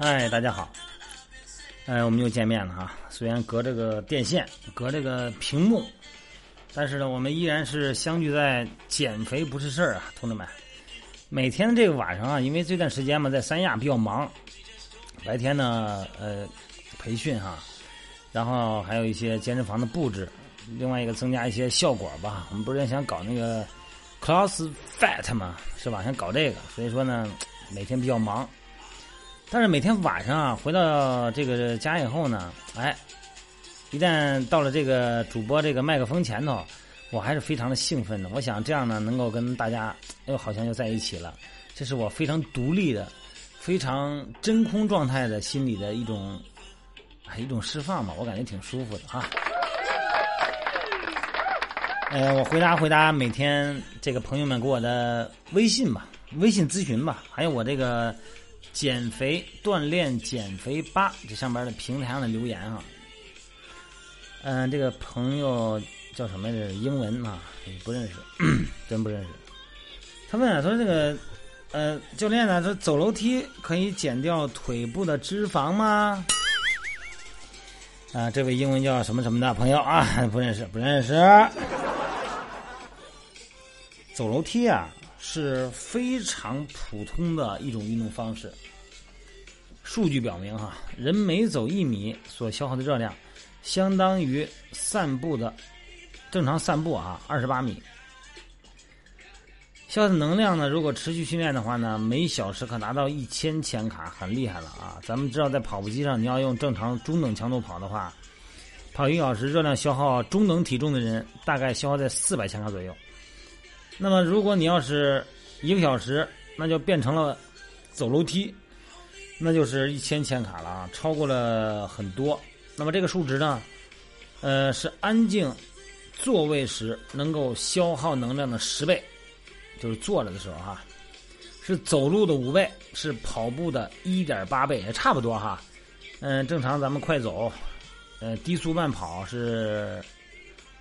哎，大家好，哎，我们又见面了哈。虽然隔这个电线，隔这个屏幕，但是呢，我们依然是相聚在减肥不是事儿啊，同志们。每天这个晚上啊，因为这段时间嘛，在三亚比较忙，白天呢，呃，培训哈，然后还有一些健身房的布置，另外一个增加一些效果吧。我们不是也想搞那个 cross fat 嘛，是吧？想搞这个，所以说呢，每天比较忙。但是每天晚上啊，回到这个家以后呢，哎，一旦到了这个主播这个麦克风前头。我还是非常的兴奋的，我想这样呢，能够跟大家又好像又在一起了，这是我非常独立的、非常真空状态的心理的一种，一种释放嘛，我感觉挺舒服的哈。呃，我回答回答每天这个朋友们给我的微信吧，微信咨询吧，还有我这个减肥锻炼减肥吧这上边的平台上的留言啊。嗯，这个朋友。叫什么来着？英文啊，不认识，真不认识。他问啊，说这个，呃，教练呢，说走楼梯可以减掉腿部的脂肪吗？啊，这位英文叫什么什么的朋友啊，不认识，不认识。走楼梯啊，是非常普通的一种运动方式。数据表明，哈，人每走一米所消耗的热量，相当于散步的。正常散步啊，二十八米，消耗的能量呢？如果持续训练的话呢，每小时可达到一千千卡，很厉害了啊！咱们知道，在跑步机上，你要用正常中等强度跑的话，跑一小时，热量消耗中等体重的人大概消耗在四百千卡左右。那么，如果你要是一个小时，那就变成了走楼梯，那就是一千千卡了啊，超过了很多。那么这个数值呢，呃，是安静。座位时能够消耗能量的十倍，就是坐着的时候哈，是走路的五倍，是跑步的一点八倍，也差不多哈。嗯，正常咱们快走，呃，低速慢跑是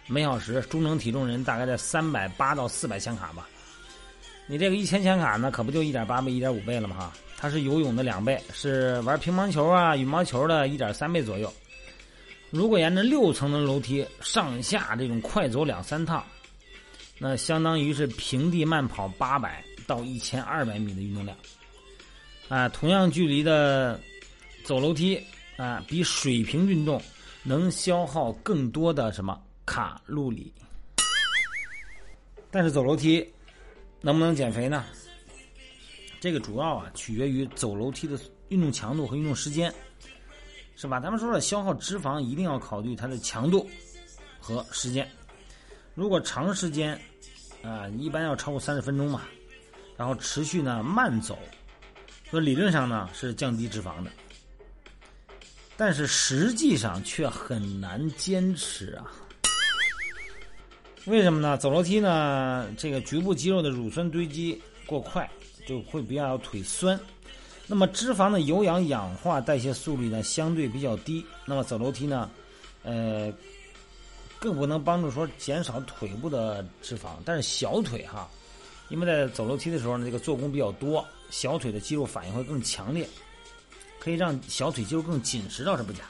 每小时中等体重人大概在三百八到四百千卡吧。你这个一千千卡呢，可不就一点八倍、一点五倍了吗？哈，它是游泳的两倍，是玩乒乓球啊、羽毛球的一点三倍左右。如果沿着六层的楼梯上下这种快走两三趟，那相当于是平地慢跑八百到一千二百米的运动量。啊，同样距离的走楼梯啊，比水平运动能消耗更多的什么卡路里。但是走楼梯能不能减肥呢？这个主要啊取决于走楼梯的运动强度和运动时间。是吧？咱们说了，消耗脂肪一定要考虑它的强度和时间。如果长时间，啊，一般要超过三十分钟嘛，然后持续呢慢走，说理论上呢是降低脂肪的，但是实际上却很难坚持啊。为什么呢？走楼梯呢，这个局部肌肉的乳酸堆积过快，就会比较腿酸。那么脂肪的有氧氧化代谢速率呢相对比较低，那么走楼梯呢，呃，更不能帮助说减少腿部的脂肪，但是小腿哈，因为在走楼梯的时候呢，这个做工比较多，小腿的肌肉反应会更强烈，可以让小腿肌肉更紧实，倒是不假。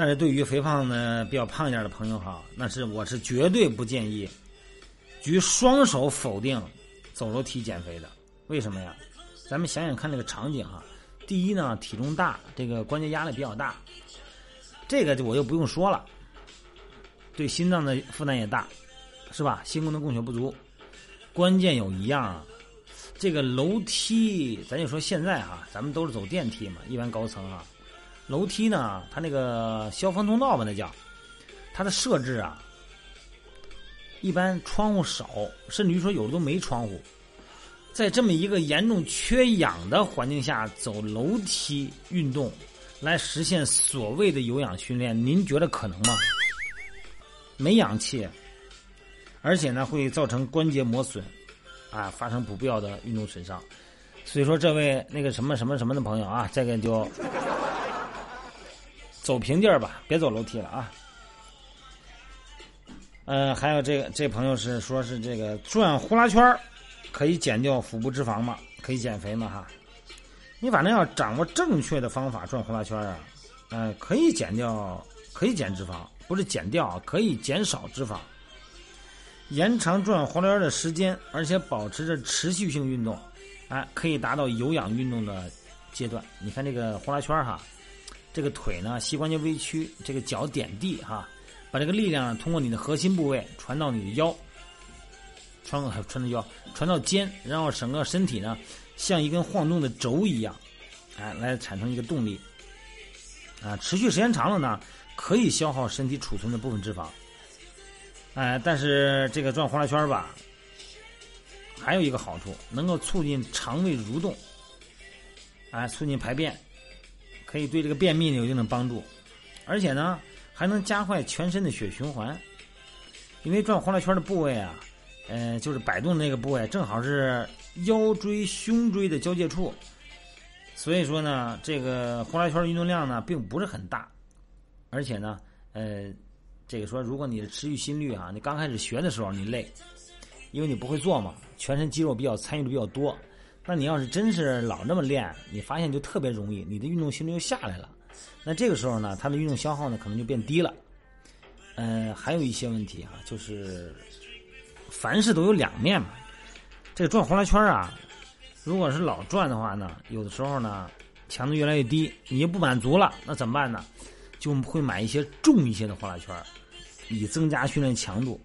但是对于肥胖呢比较胖一点的朋友哈，那是我是绝对不建议举双手否定走楼梯减肥的，为什么呀？咱们想想看这个场景哈，第一呢，体重大，这个关节压力比较大，这个就我就不用说了，对心脏的负担也大，是吧？心功能供血不足。关键有一样啊，这个楼梯，咱就说现在哈，咱们都是走电梯嘛，一般高层啊，楼梯呢，它那个消防通道吧，那叫它的设置啊，一般窗户少，甚至于说有的都没窗户。在这么一个严重缺氧的环境下走楼梯运动，来实现所谓的有氧训练，您觉得可能吗？没氧气，而且呢会造成关节磨损，啊，发生不必要的运动损伤。所以说，这位那个什么什么什么的朋友啊，这个就走平地儿吧，别走楼梯了啊。嗯，还有这个这朋友是说是这个转呼啦圈儿。可以减掉腹部脂肪吗，可以减肥吗哈。你反正要掌握正确的方法转呼啦圈啊，呃，可以减掉，可以减脂肪，不是减掉啊，可以减少脂肪，延长转呼啦圈的时间，而且保持着持续性运动，哎，可以达到有氧运动的阶段。你看这个呼啦圈哈，这个腿呢膝关节微曲，这个脚点地哈，把这个力量通过你的核心部位传到你的腰。穿个穿到腰，传到肩，然后整个身体呢，像一根晃动的轴一样，哎，来产生一个动力。啊，持续时间长了呢，可以消耗身体储存的部分脂肪。哎，但是这个转呼啦圈吧，还有一个好处，能够促进肠胃蠕动，哎，促进排便，可以对这个便秘呢有一定的帮助，而且呢，还能加快全身的血循环，因为转呼啦圈的部位啊。呃，就是摆动的那个部位，正好是腰椎、胸椎的交界处，所以说呢，这个呼啦圈运动量呢并不是很大，而且呢，呃，这个说如果你的持续心率啊，你刚开始学的时候你累，因为你不会做嘛，全身肌肉比较参与的比较多，那你要是真是老这么练，你发现就特别容易，你的运动心率就下来了，那这个时候呢，它的运动消耗呢可能就变低了，嗯，还有一些问题啊，就是。凡事都有两面嘛，这转呼啦圈啊，如果是老转的话呢，有的时候呢强度越来越低，你又不满足了，那怎么办呢？就会买一些重一些的呼啦圈，以增加训练强度。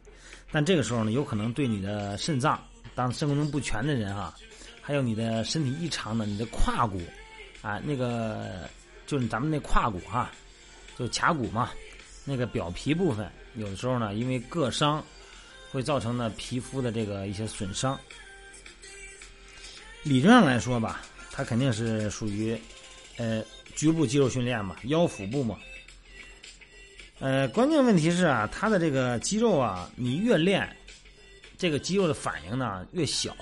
但这个时候呢，有可能对你的肾脏，当肾功能不全的人啊，还有你的身体异常的，你的胯骨啊，那个就是咱们那胯骨哈，就髂骨嘛，那个表皮部分，有的时候呢，因为硌伤。会造成呢皮肤的这个一些损伤。理论上来说吧，它肯定是属于呃局部肌肉训练嘛，腰腹部嘛。呃，关键问题是啊，它的这个肌肉啊，你越练，这个肌肉的反应呢越小，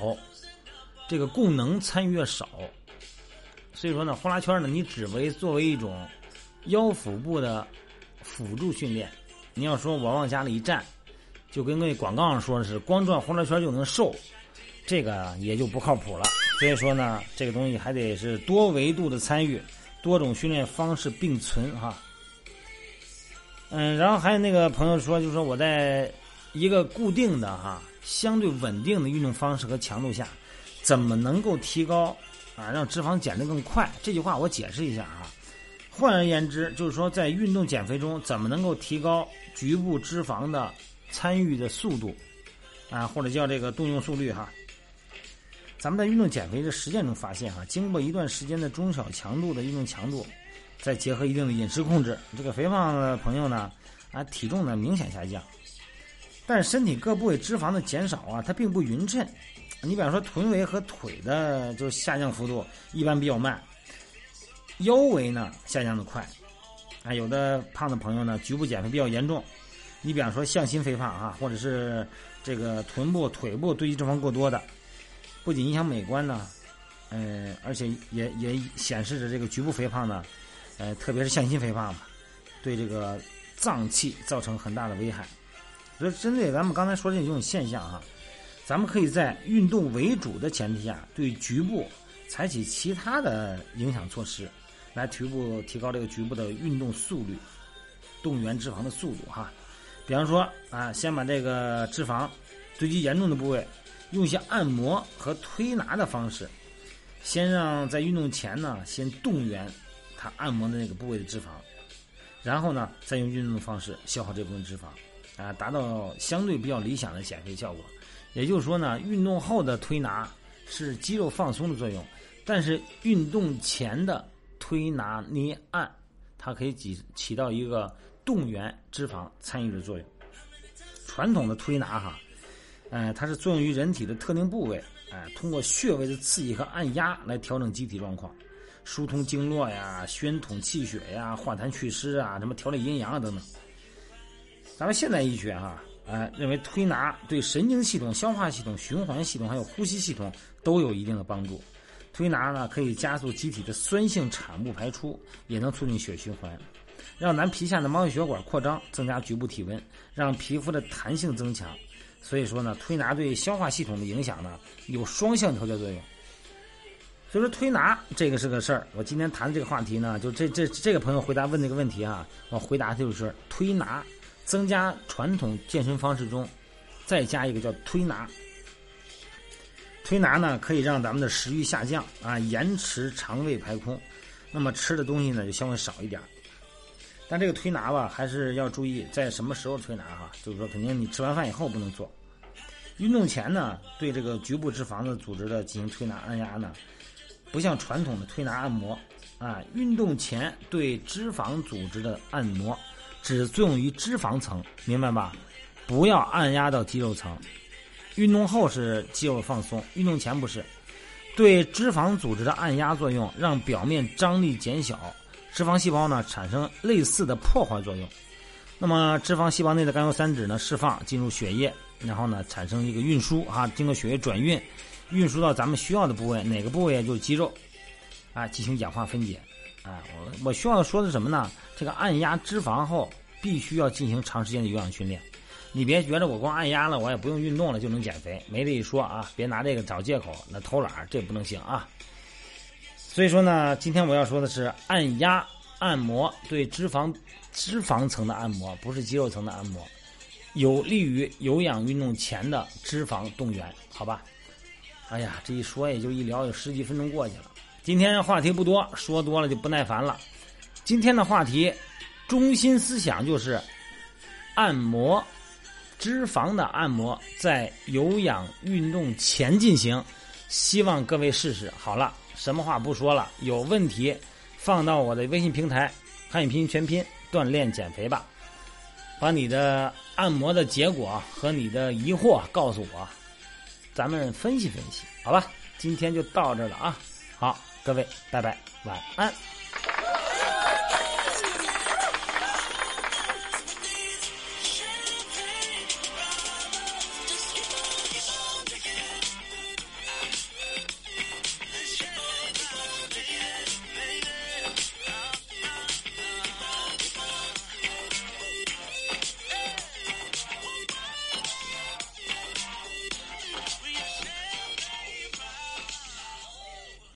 这个供能参与越少。所以说呢，呼啦圈呢，你只为作为一种腰腹部的辅助训练。你要说我往家里一站。就跟那广告上说的是，光转呼啦圈就能瘦，这个也就不靠谱了。所以说呢，这个东西还得是多维度的参与，多种训练方式并存哈。嗯，然后还有那个朋友说，就是说我在一个固定的哈、相对稳定的运动方式和强度下，怎么能够提高啊，让脂肪减得更快？这句话我解释一下啊。换而言之，就是说在运动减肥中，怎么能够提高局部脂肪的？参与的速度，啊，或者叫这个动用速率哈。咱们在运动减肥的实践中发现哈，经过一段时间的中小强度的运动强度，再结合一定的饮食控制，这个肥胖的朋友呢，啊，体重呢明显下降，但是身体各部位脂肪的减少啊，它并不匀称。你比方说臀围和腿的就下降幅度一般比较慢，腰围呢下降的快，啊，有的胖的朋友呢，局部减肥比较严重。你比方说向心肥胖啊，或者是这个臀部、腿部堆积脂肪过多的，不仅影响美观呢，呃，而且也也显示着这个局部肥胖呢，呃，特别是向心肥胖吧，对这个脏器造成很大的危害。所以，针对咱们刚才说的这种现象哈，咱们可以在运动为主的前提下，对局部采取其他的影响措施，来局部提高这个局部的运动速率，动员脂肪的速度哈。比方说啊，先把这个脂肪堆积严重的部位，用一些按摩和推拿的方式，先让在运动前呢，先动员它按摩的那个部位的脂肪，然后呢，再用运动的方式消耗这部分脂肪，啊，达到相对比较理想的减肥效果。也就是说呢，运动后的推拿是肌肉放松的作用，但是运动前的推拿捏按，它可以起起到一个。动员脂肪参与的作用。传统的推拿哈，呃，它是作用于人体的特定部位，哎，通过穴位的刺激和按压来调整机体状况，疏通经络呀，宣统气血呀，化痰祛湿啊，什么调理阴阳啊等等。咱们现代医学哈，哎，认为推拿对神经系统、消化系统、循环系统还有呼吸系统都有一定的帮助。推拿呢，可以加速机体的酸性产物排出，也能促进血循环。让咱皮下的毛细血管扩张，增加局部体温，让皮肤的弹性增强，所以说呢，推拿对消化系统的影响呢有双向调节作用。所以说推拿这个是个事儿。我今天谈的这个话题呢，就这这这个朋友回答问这个问题啊，我回答就是推拿增加传统健身方式中再加一个叫推拿。推拿呢可以让咱们的食欲下降啊，延迟肠胃排空，那么吃的东西呢就相对少一点。但这个推拿吧，还是要注意在什么时候推拿哈，就是说肯定你吃完饭以后不能做。运动前呢，对这个局部脂肪的组织的进行推拿按压呢。不像传统的推拿按摩，啊，运动前对脂肪组织的按摩只作用于脂肪层，明白吧？不要按压到肌肉层。运动后是肌肉放松，运动前不是。对脂肪组织的按压作用，让表面张力减小，脂肪细胞呢产生类似的破坏作用。那么脂肪细胞内的甘油三酯呢释放进入血液，然后呢产生一个运输啊，经过血液转运。运输到咱们需要的部位，哪个部位就是肌肉，啊，进行氧化分解，啊，我我需要说的什么呢？这个按压脂肪后，必须要进行长时间的有氧训练。你别觉得我光按压了，我也不用运动了就能减肥，没这一说啊！别拿这个找借口，那偷懒这不能行啊。所以说呢，今天我要说的是按压按摩对脂肪脂肪层的按摩，不是肌肉层的按摩，有利于有氧运动前的脂肪动员，好吧？哎呀，这一说也就一聊，有十几分钟过去了。今天话题不多，说多了就不耐烦了。今天的话题中心思想就是按摩脂肪的按摩，在有氧运动前进行。希望各位试试。好了，什么话不说了，有问题放到我的微信平台“汉语拼音全拼锻炼减肥”吧，把你的按摩的结果和你的疑惑告诉我。咱们分析分析，好吧，今天就到这了啊！好，各位，拜拜，晚安。